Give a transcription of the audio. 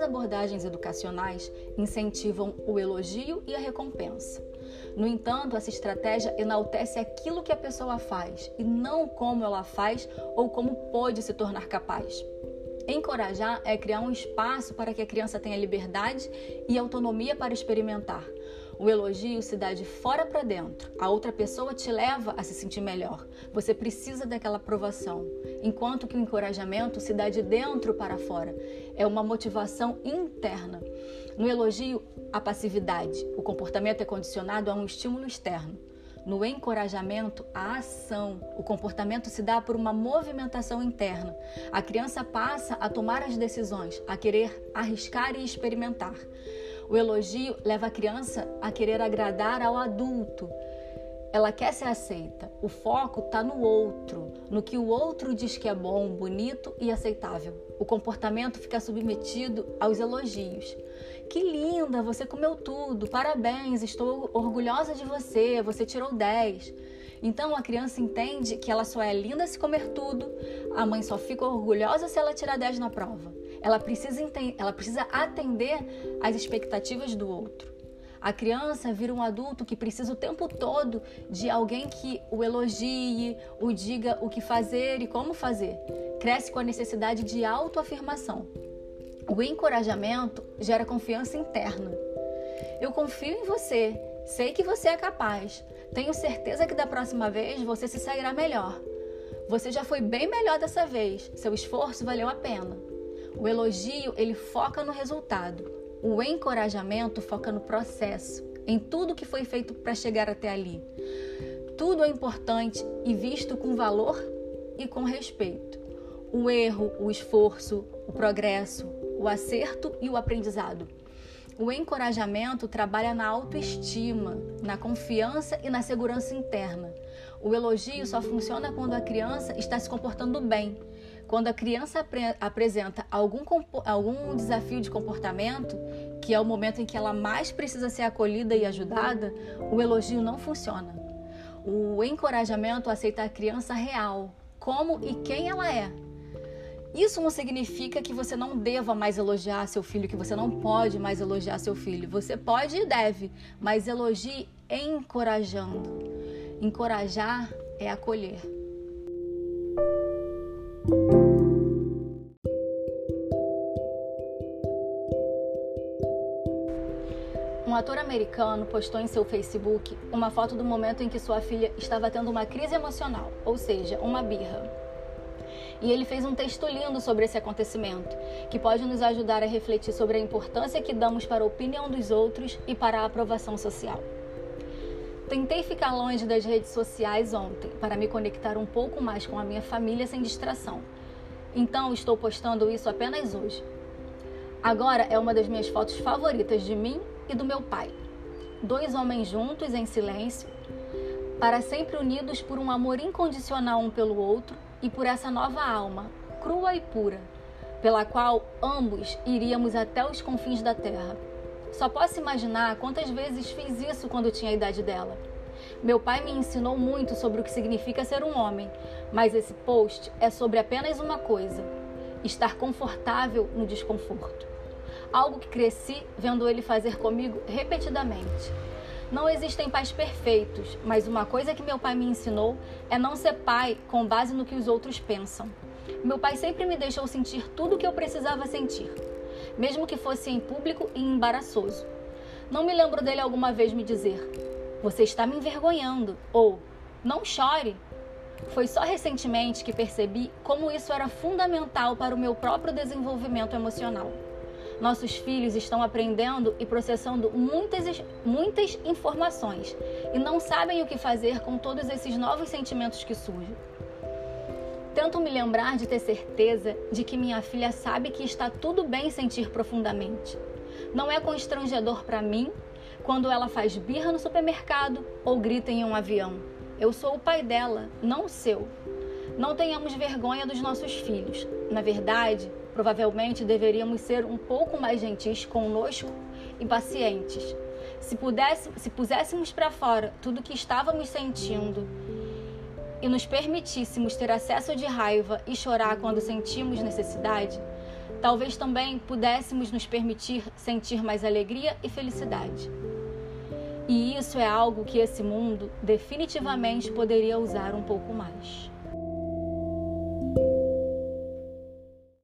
várias abordagens educacionais incentivam o elogio e a recompensa. No entanto, essa estratégia enaltece aquilo que a pessoa faz e não como ela faz ou como pode se tornar capaz. Encorajar é criar um espaço para que a criança tenha liberdade e autonomia para experimentar. O elogio se dá de fora para dentro. A outra pessoa te leva a se sentir melhor. Você precisa daquela aprovação. Enquanto que o encorajamento se dá de dentro para fora. É uma motivação interna. No elogio, a passividade. O comportamento é condicionado a um estímulo externo. No encorajamento, a ação. O comportamento se dá por uma movimentação interna. A criança passa a tomar as decisões, a querer arriscar e experimentar. O elogio leva a criança a querer agradar ao adulto. Ela quer ser aceita. O foco está no outro, no que o outro diz que é bom, bonito e aceitável. O comportamento fica submetido aos elogios. Que linda, você comeu tudo, parabéns, estou orgulhosa de você, você tirou 10. Então a criança entende que ela só é linda se comer tudo, a mãe só fica orgulhosa se ela tirar 10 na prova. Ela precisa, ela precisa atender às expectativas do outro. A criança vira um adulto que precisa o tempo todo de alguém que o elogie, o diga o que fazer e como fazer. Cresce com a necessidade de autoafirmação. O encorajamento gera confiança interna. Eu confio em você, sei que você é capaz, tenho certeza que da próxima vez você se sairá melhor. Você já foi bem melhor dessa vez, seu esforço valeu a pena. O elogio, ele foca no resultado. O encorajamento foca no processo, em tudo que foi feito para chegar até ali. Tudo é importante e visto com valor e com respeito. O erro, o esforço, o progresso, o acerto e o aprendizado. O encorajamento trabalha na autoestima, na confiança e na segurança interna. O elogio só funciona quando a criança está se comportando bem, quando a criança apresenta algum, algum desafio de comportamento, que é o momento em que ela mais precisa ser acolhida e ajudada, o elogio não funciona. O encorajamento aceita a criança real, como e quem ela é. Isso não significa que você não deva mais elogiar seu filho, que você não pode mais elogiar seu filho. Você pode e deve, mas elogie encorajando. Encorajar é acolher. Um ator americano postou em seu Facebook uma foto do momento em que sua filha estava tendo uma crise emocional, ou seja, uma birra. E ele fez um texto lindo sobre esse acontecimento, que pode nos ajudar a refletir sobre a importância que damos para a opinião dos outros e para a aprovação social. Tentei ficar longe das redes sociais ontem para me conectar um pouco mais com a minha família sem distração. Então estou postando isso apenas hoje. Agora é uma das minhas fotos favoritas de mim e do meu pai. Dois homens juntos em silêncio, para sempre unidos por um amor incondicional um pelo outro e por essa nova alma, crua e pura, pela qual ambos iríamos até os confins da terra. Só posso imaginar quantas vezes fiz isso quando tinha a idade dela. Meu pai me ensinou muito sobre o que significa ser um homem, mas esse post é sobre apenas uma coisa: estar confortável no desconforto algo que cresci vendo ele fazer comigo repetidamente. Não existem pais perfeitos, mas uma coisa que meu pai me ensinou é não ser pai com base no que os outros pensam. Meu pai sempre me deixou sentir tudo o que eu precisava sentir, mesmo que fosse em público e embaraçoso. Não me lembro dele alguma vez me dizer: Você está me envergonhando, ou Não chore. Foi só recentemente que percebi como isso era fundamental para o meu próprio desenvolvimento emocional. Nossos filhos estão aprendendo e processando muitas, muitas informações e não sabem o que fazer com todos esses novos sentimentos que surgem. Tento me lembrar de ter certeza de que minha filha sabe que está tudo bem sentir profundamente. Não é constrangedor para mim quando ela faz birra no supermercado ou grita em um avião. Eu sou o pai dela, não o seu. Não tenhamos vergonha dos nossos filhos. Na verdade, Provavelmente deveríamos ser um pouco mais gentis conosco e pacientes. Se, pudesse, se puséssemos para fora tudo o que estávamos sentindo e nos permitíssemos ter acesso de raiva e chorar quando sentimos necessidade, talvez também pudéssemos nos permitir sentir mais alegria e felicidade. E isso é algo que esse mundo definitivamente poderia usar um pouco mais.